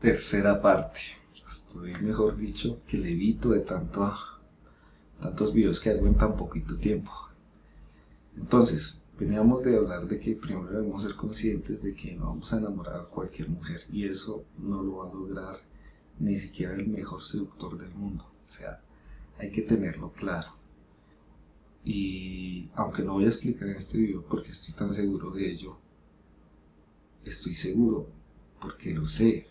tercera parte. Estoy, mejor dicho, que levito de tanto, tantos videos que hago en tan poquito tiempo. Entonces, veníamos de hablar de que primero debemos ser conscientes de que no vamos a enamorar a cualquier mujer y eso no lo va a lograr ni siquiera el mejor seductor del mundo. O sea, hay que tenerlo claro. Y aunque no voy a explicar en este video porque estoy tan seguro de ello, estoy seguro porque lo sé,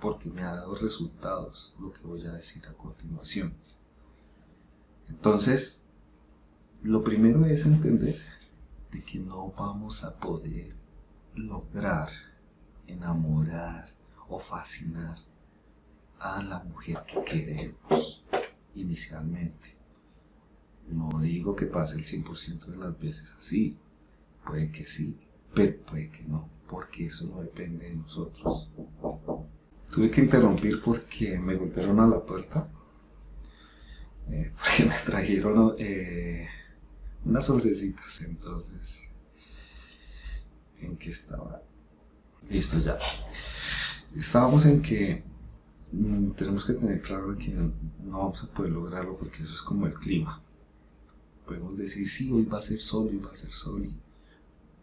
porque me ha dado resultados lo que voy a decir a continuación. Entonces, lo primero es entender de que no vamos a poder lograr enamorar o fascinar a la mujer que queremos inicialmente. No digo que pase el 100% de las veces así, puede que sí, pero puede que no, porque eso no depende de nosotros. Tuve que interrumpir porque me golpearon a la puerta, eh, porque me trajeron eh, unas oncecitas, entonces, ¿en qué estaba? Listo ya. Estábamos en que mm, tenemos que tener claro que no, vamos a poder lograrlo porque eso es como el clima. Podemos decir, sí, hoy va a ser sol, y va a ser sol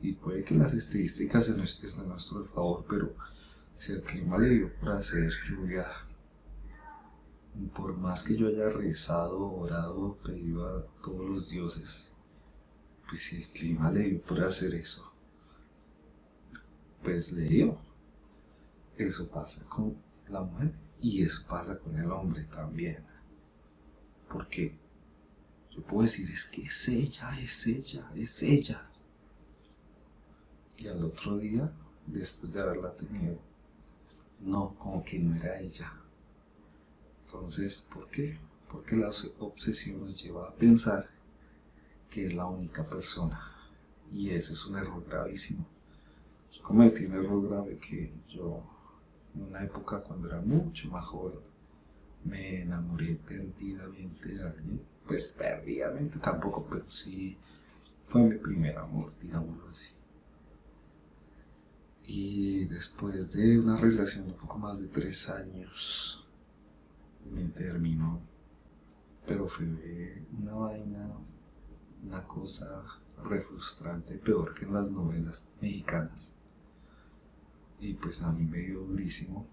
y, puede que las estadísticas estén a nuestro favor, pero si el clima le dio para hacer lluvia, por más que yo haya rezado, orado, pedido a todos los dioses, pues si el clima le dio por hacer eso, pues le dio. Eso pasa con la mujer y eso pasa con el hombre también. Porque yo puedo decir, es que es ella, es ella, es ella. Y al otro día, después de haberla tenido, no, como que no era ella. Entonces, ¿por qué? Porque la obsesión nos lleva a pensar que es la única persona. Y ese es un error gravísimo. Yo cometí un error grave que yo, en una época cuando era mucho más joven, me enamoré perdidamente de alguien. Pues perdidamente tampoco, pero sí fue mi primer amor, digámoslo así. Y después de una relación de un poco más de tres años, me terminó. Pero fue una vaina una cosa re frustrante, peor que en las novelas mexicanas. Y pues a mí me dio durísimo.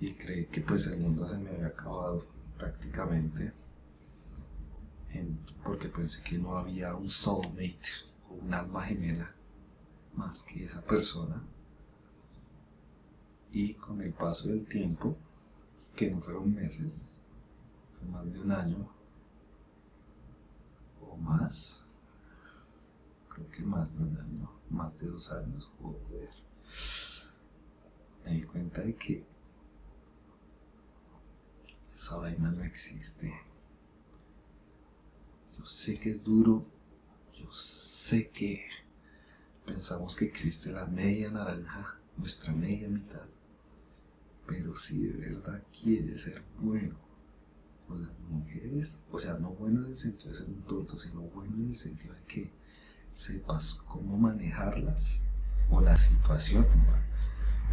Y creí que pues el mundo se me había acabado prácticamente. porque pensé que no había un soulmate o un alma gemela más que esa persona. Y con el paso del tiempo, que no fueron meses, fue más de un año, más, creo que más de un año, más de dos años, joder, me di cuenta de que esa vaina no existe. Yo sé que es duro, yo sé que pensamos que existe la media naranja, nuestra media mitad, pero si de verdad quiere ser bueno, con las mujeres, o sea, no bueno en el sentido de ser un tonto, sino bueno en el sentido de que sepas cómo manejarlas o la situación,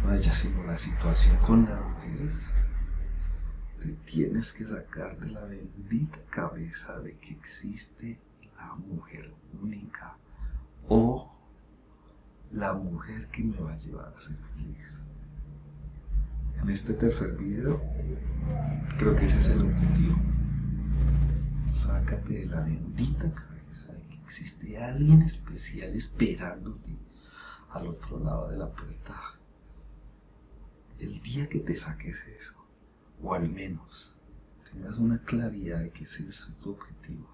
no ella, sino la situación con las mujeres, te tienes que sacar de la bendita cabeza de que existe la mujer única o la mujer que me va a llevar a ser feliz. En este tercer video Creo que ese es el objetivo. Sácate de la bendita cabeza de que existe alguien especial esperándote al otro lado de la puerta. El día que te saques eso, o al menos tengas una claridad de que ese es tu objetivo,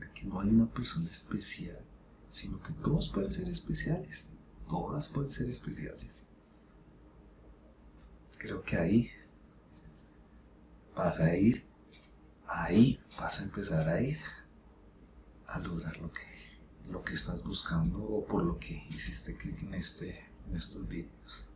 de que no hay una persona especial, sino que todos pueden ser especiales, todas pueden ser especiales. Creo que ahí vas a ir, ahí vas a empezar a ir a lograr lo que, lo que estás buscando o por lo que hiciste clic en, este, en estos vídeos.